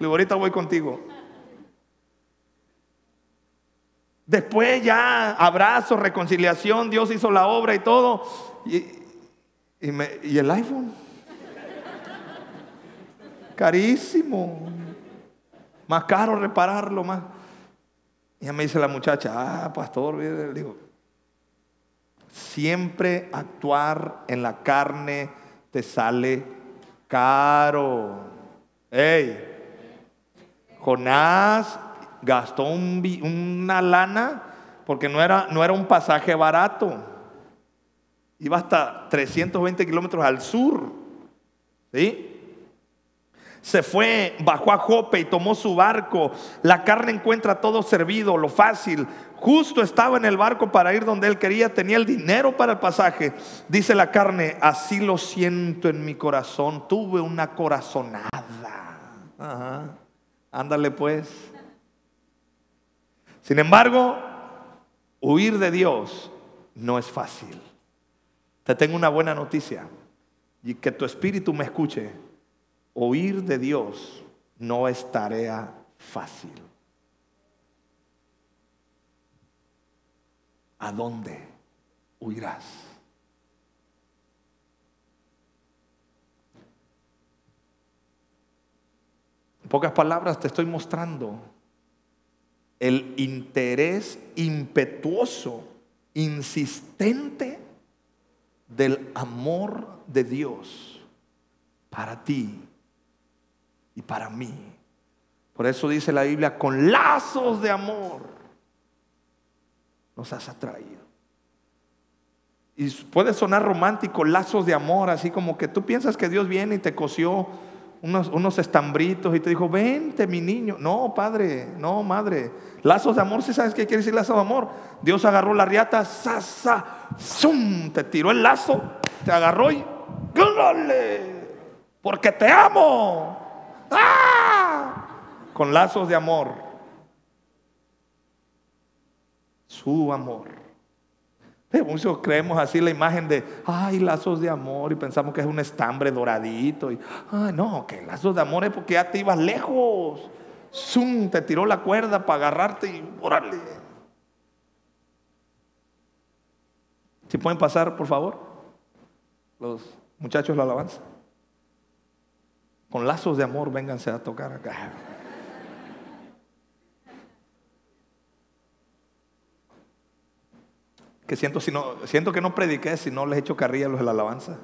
ahorita voy contigo. Después ya abrazo, reconciliación, Dios hizo la obra y todo. Y, el iPhone. Carísimo. Más caro repararlo, más. Y ya me dice la muchacha, ah, pastor, digo, siempre actuar en la carne te sale caro. Ey, Jonás gastó una lana porque no era, no era un pasaje barato. Iba hasta 320 kilómetros al sur. ¿Sí? Se fue, bajó a Jope y tomó su barco. La carne encuentra todo servido, lo fácil. Justo estaba en el barco para ir donde él quería, tenía el dinero para el pasaje. Dice la carne, así lo siento en mi corazón. Tuve una corazonada. Ajá. Ándale pues. Sin embargo, huir de Dios no es fácil. Te tengo una buena noticia y que tu espíritu me escuche. Huir de Dios no es tarea fácil. ¿A dónde huirás? En pocas palabras te estoy mostrando el interés impetuoso, insistente del amor de Dios para ti y para mí. Por eso dice la Biblia, con lazos de amor nos has atraído. Y puede sonar romántico, lazos de amor, así como que tú piensas que Dios viene y te cosió unos, estambritos y te dijo, vente mi niño. No, padre, no, madre. Lazos de amor, si sabes qué quiere decir lazo de amor. Dios agarró la riata, sa, sa, te tiró el lazo, te agarró y ¡Gólale! Porque te amo. ¡Ah! Con lazos de amor. Su amor. [LAUGHS] Muchos creemos así la imagen de, ay, lazos de amor y pensamos que es un estambre doradito. Y, ay, no, que lazos de amor es porque ya te ibas lejos. Zoom, te tiró la cuerda para agarrarte y órale. Si pueden pasar, por favor, los muchachos la alabanza. Con lazos de amor, vénganse a tocar acá. Que siento, siento que no prediqué si no les echo carrilla a los de la alabanza.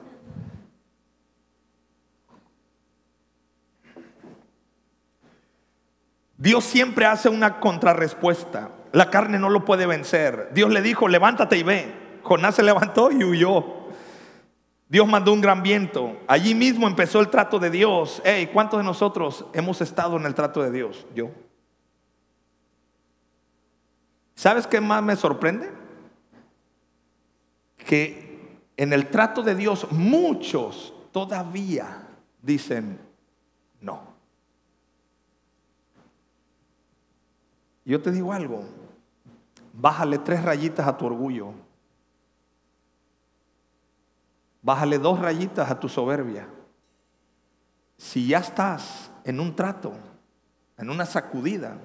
Dios siempre hace una contrarrespuesta. La carne no lo puede vencer. Dios le dijo, levántate y ve. Jonás se levantó y huyó. Dios mandó un gran viento. Allí mismo empezó el trato de Dios. ¿cuántos de nosotros hemos estado en el trato de Dios? Yo. ¿Sabes qué más me sorprende? Que en el trato de Dios muchos todavía dicen no. Yo te digo algo, bájale tres rayitas a tu orgullo, bájale dos rayitas a tu soberbia. Si ya estás en un trato, en una sacudida,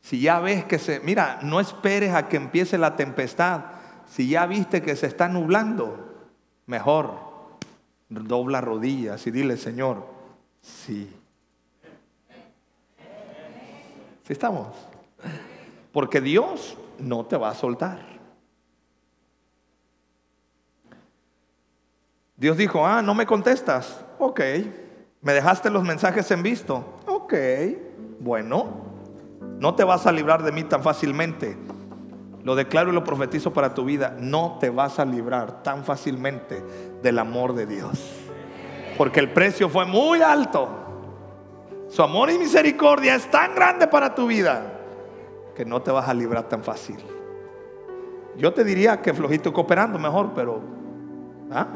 si ya ves que se, mira, no esperes a que empiece la tempestad, si ya viste que se está nublando, mejor dobla rodillas y dile, Señor, sí. ¿Sí estamos? Porque Dios no te va a soltar. Dios dijo, ah, no me contestas. Ok. ¿Me dejaste los mensajes en visto? Ok. Bueno, no te vas a librar de mí tan fácilmente. Lo declaro y lo profetizo para tu vida. No te vas a librar tan fácilmente del amor de Dios. Porque el precio fue muy alto. Su amor y misericordia es tan grande para tu vida que no te vas a librar tan fácil. Yo te diría que flojito cooperando mejor, pero ¿ah?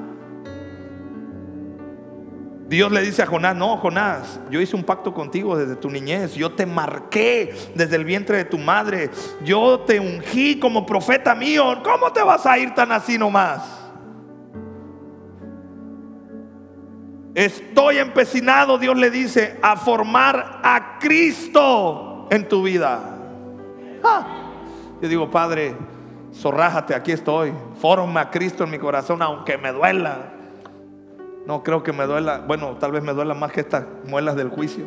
Dios le dice a Jonás, no, Jonás, yo hice un pacto contigo desde tu niñez, yo te marqué desde el vientre de tu madre, yo te ungí como profeta mío, ¿cómo te vas a ir tan así nomás? Estoy empecinado, Dios le dice, a formar a Cristo en tu vida. Yo digo, Padre, zorrájate, aquí estoy, forma a Cristo en mi corazón, aunque me duela. No creo que me duela, bueno, tal vez me duela más que estas muelas del juicio.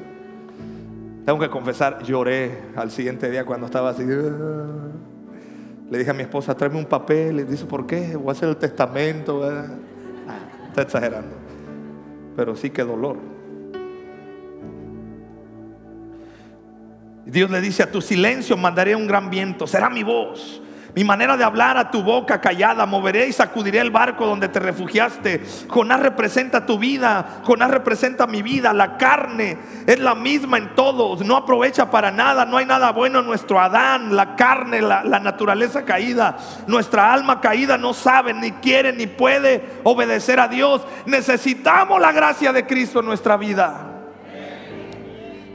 Tengo que confesar, lloré al siguiente día cuando estaba así. Le dije a mi esposa, tráeme un papel. Le dice, ¿por qué? Voy a hacer el testamento. Ah, está exagerando. Pero sí que dolor. Dios le dice, a tu silencio mandaré un gran viento. Será mi voz mi manera de hablar a tu boca callada, moveré y sacudiré el barco donde te refugiaste. Jonás representa tu vida, Jonás representa mi vida. La carne es la misma en todos, no aprovecha para nada, no hay nada bueno en nuestro Adán, la carne, la, naturaleza caída. Nuestra alma caída no sabe, ni quiere, ni puede obedecer a Dios. Necesitamos la gracia de Cristo en nuestra vida.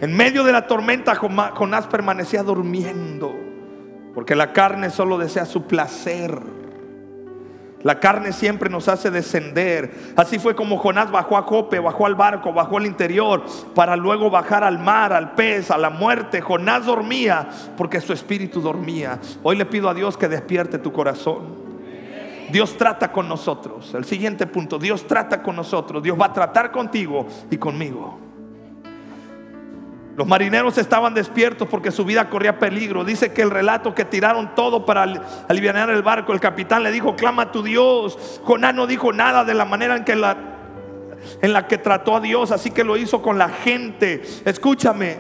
En medio de la tormenta Jonás permanecía durmiendo. Porque la carne solo desea su placer. La carne siempre nos hace descender. Así fue como Jonás bajó a Jope, bajó al barco, bajó al interior, para luego bajar al mar, al pez, a la muerte. Jonás dormía porque su espíritu dormía. Hoy le pido a Dios que despierte tu corazón. Dios trata con nosotros. El siguiente punto, Dios trata con nosotros. Dios va a tratar contigo y conmigo. Los marineros estaban despiertos porque su vida corría peligro. Dice que el relato que tiraron todo para aliviar el barco, el capitán le dijo, clama a tu Dios. Jonás no dijo nada de la manera en que la, en la que trató a Dios, así que lo hizo con la gente. Escúchame.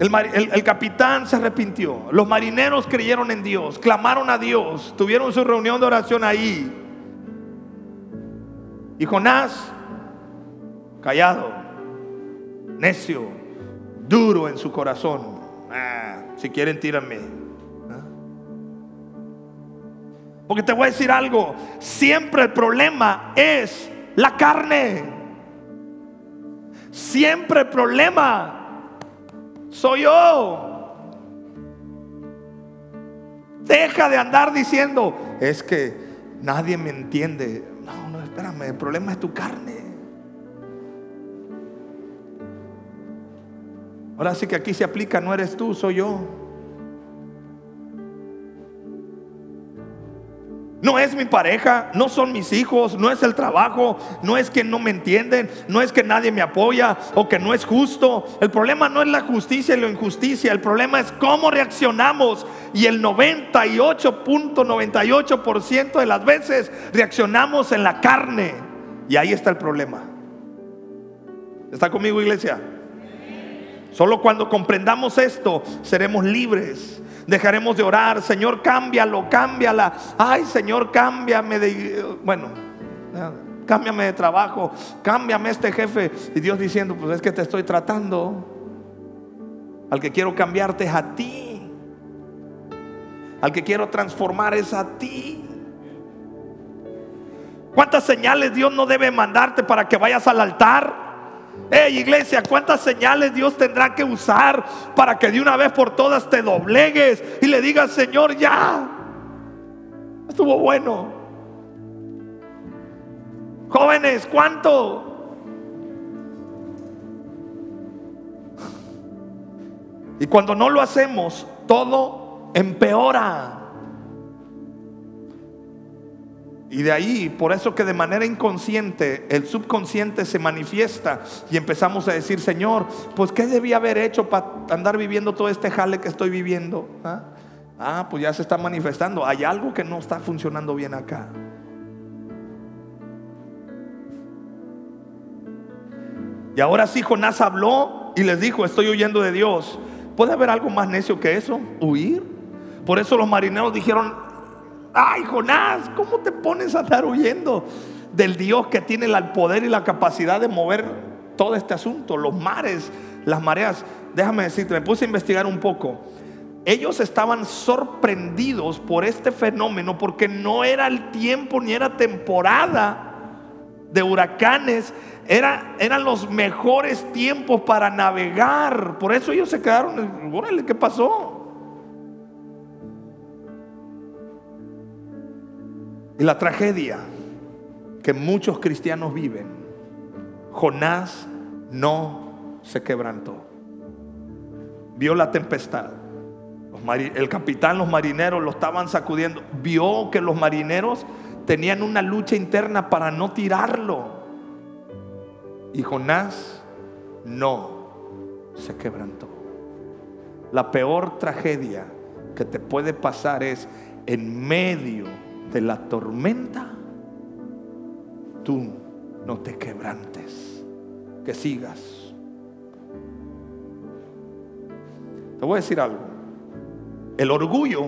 El, el, capitán se arrepintió. Los marineros creyeron en Dios, clamaron a Dios, tuvieron su reunión de oración ahí. Y Jonás callado, necio, duro en su corazón. Ah, si quieren, tíranme. ¿Ah? Porque te voy a decir algo, siempre el problema es la carne. Siempre el problema soy yo. Deja de andar diciendo, es que nadie me entiende. No, no, espérame, el problema es tu carne. Ahora sí que aquí se aplica, no eres tú, soy yo. No es mi pareja, no son mis hijos, no es el trabajo, no es que no me entienden, no es que nadie me apoya o que no es justo. El problema no es la justicia y la injusticia, el problema es cómo reaccionamos. Y el 98.98% de las veces reaccionamos en la carne. Y ahí está el problema. ¿Está conmigo iglesia? Solo cuando comprendamos esto seremos libres. Dejaremos de orar, Señor, cámbialo, cámbiala. Ay, Señor, cámbiame de bueno, cámbiame de trabajo, cámbiame este jefe y Dios diciendo, pues es que te estoy tratando. Al que quiero cambiarte es a ti. Al que quiero transformar es a ti. ¿Cuántas señales Dios no debe mandarte para que vayas al altar? Hey iglesia, ¿cuántas señales Dios tendrá que usar para que de una vez por todas te doblegues y le digas, Señor, ya? Estuvo bueno. Jóvenes, ¿cuánto? Y cuando no lo hacemos, todo empeora. Y de ahí, por eso que de manera inconsciente, el subconsciente se manifiesta y empezamos a decir, Señor, pues ¿qué debía haber hecho para andar viviendo todo este jale que estoy viviendo? ¿Ah? ah, pues ya se está manifestando. Hay algo que no está funcionando bien acá. Y ahora sí Jonás habló y les dijo, estoy huyendo de Dios. ¿Puede haber algo más necio que eso? Huir. Por eso los marineros dijeron, Ay, Jonás, ¿cómo te pones a estar huyendo del Dios que tiene el poder y la capacidad de mover todo este asunto? Los mares, las mareas. Déjame decirte, me puse a investigar un poco. Ellos estaban sorprendidos por este fenómeno porque no era el tiempo ni era temporada de huracanes, era, eran los mejores tiempos para navegar. Por eso ellos se quedaron, ¿qué pasó? Y la tragedia que muchos cristianos viven, Jonás no se quebrantó. Vio la tempestad. el capitán, los marineros lo estaban sacudiendo. Vio que los marineros tenían una lucha interna para no tirarlo. Y Jonás no se quebrantó. La peor tragedia que te puede pasar es en medio de la tormenta, tú no te quebrantes, que sigas. Te voy a decir algo. El orgullo,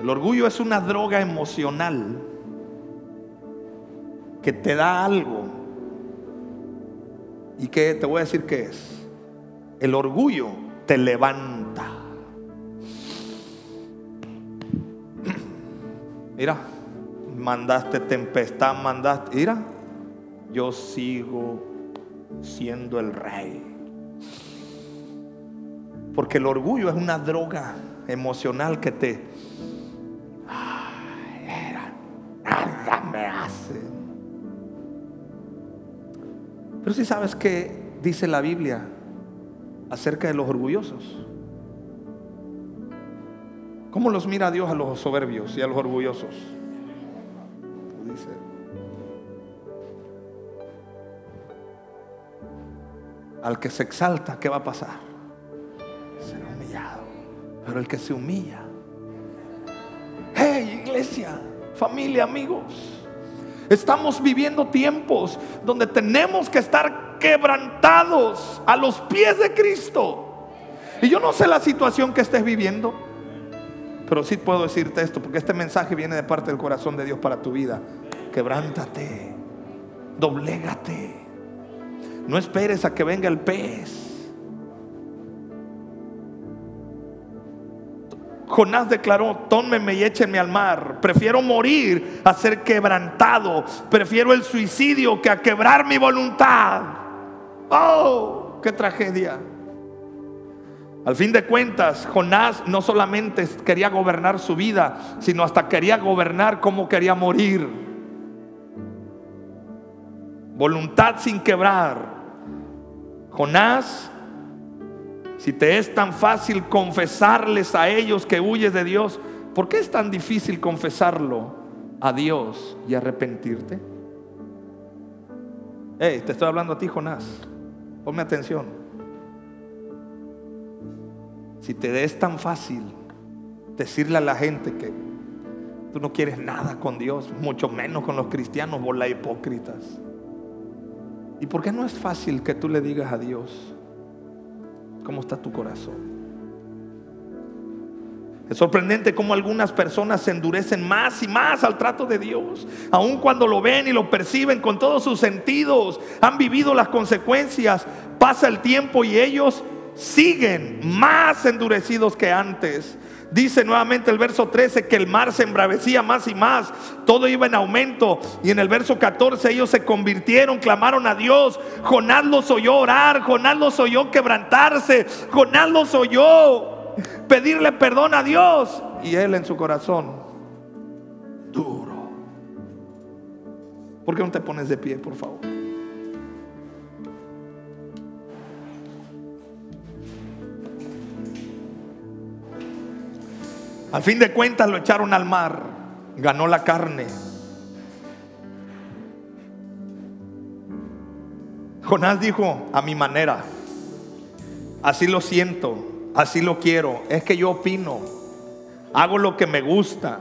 el orgullo es una droga emocional que te da algo. ¿Y que te voy a decir qué es? El orgullo te levanta. Mira, mandaste tempestad, mandaste. Mira, yo sigo siendo el rey. Porque el orgullo es una droga emocional que te. Ay, nada me hace. Pero si sabes qué dice la Biblia acerca de los orgullosos. ¿Cómo los mira Dios a los soberbios y a los orgullosos? Dice. Al que se exalta, ¿qué va a pasar? Será humillado. Pero el que se humilla. Hey, iglesia, familia, amigos. Estamos viviendo tiempos donde tenemos que estar quebrantados a los pies de Cristo. Y yo no sé la situación que estés viviendo. Pero sí puedo decirte esto, porque este mensaje viene de parte del corazón de Dios para tu vida. Quebrántate, doblégate. No esperes a que venga el pez. Jonás declaró, tómenme y échenme al mar. Prefiero morir a ser quebrantado. Prefiero el suicidio que a quebrar mi voluntad. Oh, qué tragedia. Al fin de cuentas, Jonás no solamente quería gobernar su vida, sino hasta quería gobernar cómo quería morir. Voluntad sin quebrar. Jonás, si te es tan fácil confesarles a ellos que huyes de Dios, ¿por qué es tan difícil confesarlo a Dios y arrepentirte? Hey, te estoy hablando a ti, Jonás. Ponme atención. Si te es tan fácil decirle a la gente que tú no quieres nada con Dios, mucho menos con los cristianos, la hipócritas. ¿Y por qué no es fácil que tú le digas a Dios cómo está tu corazón? Es sorprendente cómo algunas personas se endurecen más y más al trato de Dios, aun cuando lo ven y lo perciben con todos sus sentidos, han vivido las consecuencias, pasa el tiempo y ellos siguen más endurecidos que antes. Dice nuevamente el verso 13 que el mar se embravecía más y más, todo iba en aumento. Y en el verso 14 ellos se convirtieron, clamaron a Dios. Jonás los oyó orar, Jonás los oyó quebrantarse, Jonás los oyó pedirle perdón a Dios. Y él en su corazón, duro. ¿Por qué no te pones de pie, por favor? Al fin de cuentas lo echaron al mar, ganó la carne. Jonás dijo, a mi manera, así lo siento, así lo quiero, es que yo opino, hago lo que me gusta.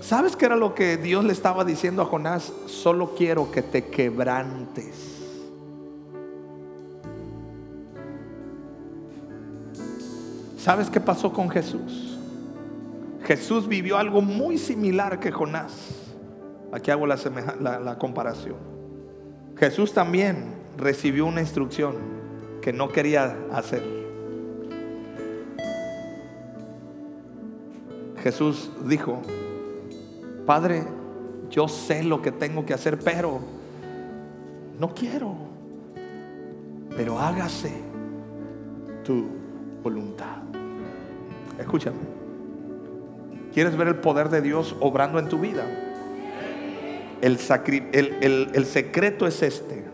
¿Sabes qué era lo que Dios le estaba diciendo a Jonás? Solo quiero que te quebrantes. ¿Sabes qué pasó con Jesús? Jesús vivió algo muy similar que Jonás. Aquí hago la, la, comparación. Jesús también recibió una instrucción que no quería hacer. Jesús dijo, Padre, yo sé lo que tengo que hacer, pero no quiero. Pero hágase tu voluntad. Escúchame. ¿Quieres ver el poder de Dios obrando en tu vida? El, secreto es este.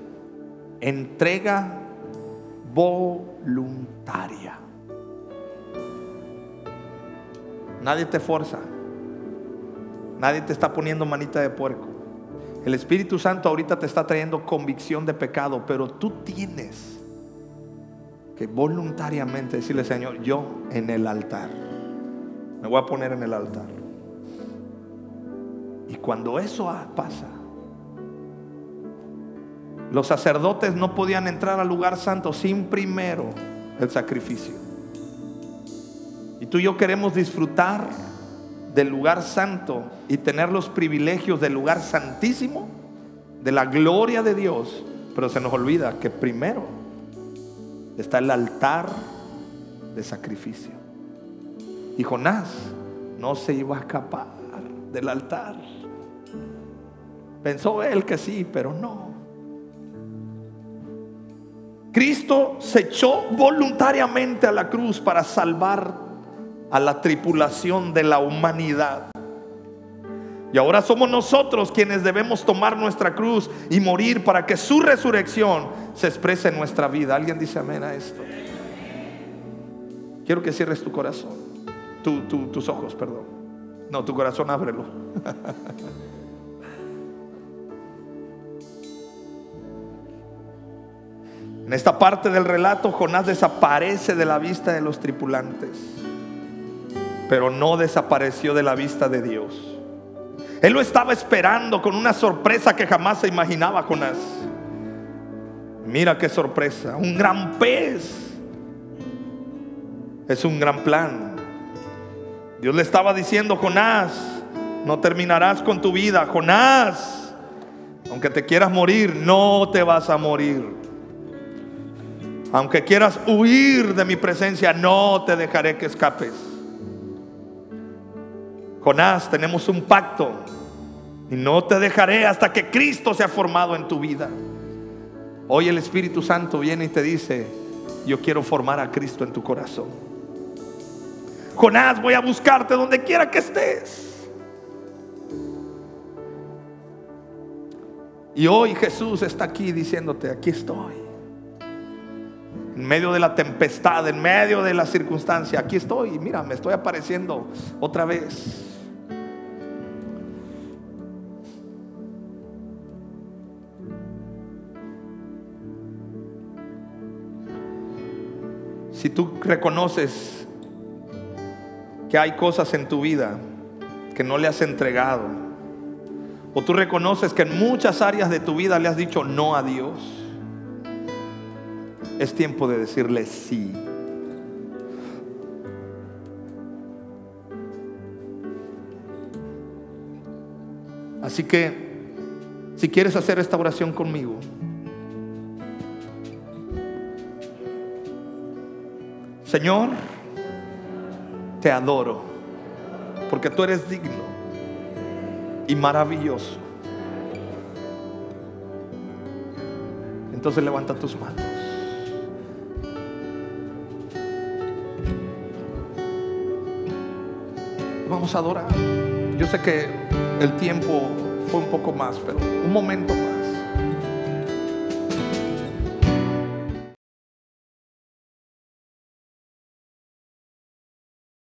Entrega voluntaria. Nadie te forza. Nadie te está poniendo manita de puerco. El Espíritu Santo ahorita te está trayendo convicción de pecado, pero tú tienes que voluntariamente decirle, Señor, yo en el altar, me voy a poner en el altar. Y cuando eso pasa, los sacerdotes no podían entrar al lugar santo sin primero el sacrificio. Y tú y yo queremos disfrutar del lugar santo y tener los privilegios del lugar santísimo, de la gloria de Dios, pero se nos olvida que primero está el altar de sacrificio. Y Jonás no se iba a escapar del altar. Pensó él que sí, pero no. Cristo se echó voluntariamente a la cruz para salvar a la tripulación de la humanidad. Y ahora somos nosotros quienes debemos tomar nuestra cruz y morir para que su resurrección se exprese en nuestra vida. ¿Alguien dice amén a esto? Quiero que cierres tu corazón, tus ojos, perdón. No, tu corazón ábrelo. [LAUGHS] En esta parte del relato, Jonás desaparece de la vista de los tripulantes, pero no desapareció de la vista de Dios. Él lo estaba esperando con una sorpresa que jamás se imaginaba Jonás. Mira qué sorpresa, un gran pez. Es un gran plan. Dios le estaba diciendo, Jonás, no terminarás con tu vida. Jonás, aunque te quieras morir, no te vas a morir. Aunque quieras huir de mi presencia, no te dejaré que escapes. Jonás, tenemos un pacto y no te dejaré hasta que Cristo sea formado en tu vida. Hoy el Espíritu Santo viene y te dice, yo quiero formar a Cristo en tu corazón. Jonás, voy a buscarte donde quiera que estés. Y hoy Jesús está aquí diciéndote, aquí estoy. En medio de la tempestad, en medio de la circunstancia, aquí estoy. Mira, me estoy apareciendo otra vez. Si tú reconoces que hay cosas en tu vida que no le has entregado, o tú reconoces que en muchas áreas de tu vida le has dicho no a Dios, es tiempo de decirle sí. Así que, si quieres hacer esta oración conmigo, Señor, te adoro, porque tú eres digno y maravilloso. Entonces levanta tus manos. Vamos a adorar. Yo sé que el tiempo fue un poco más, pero un momento.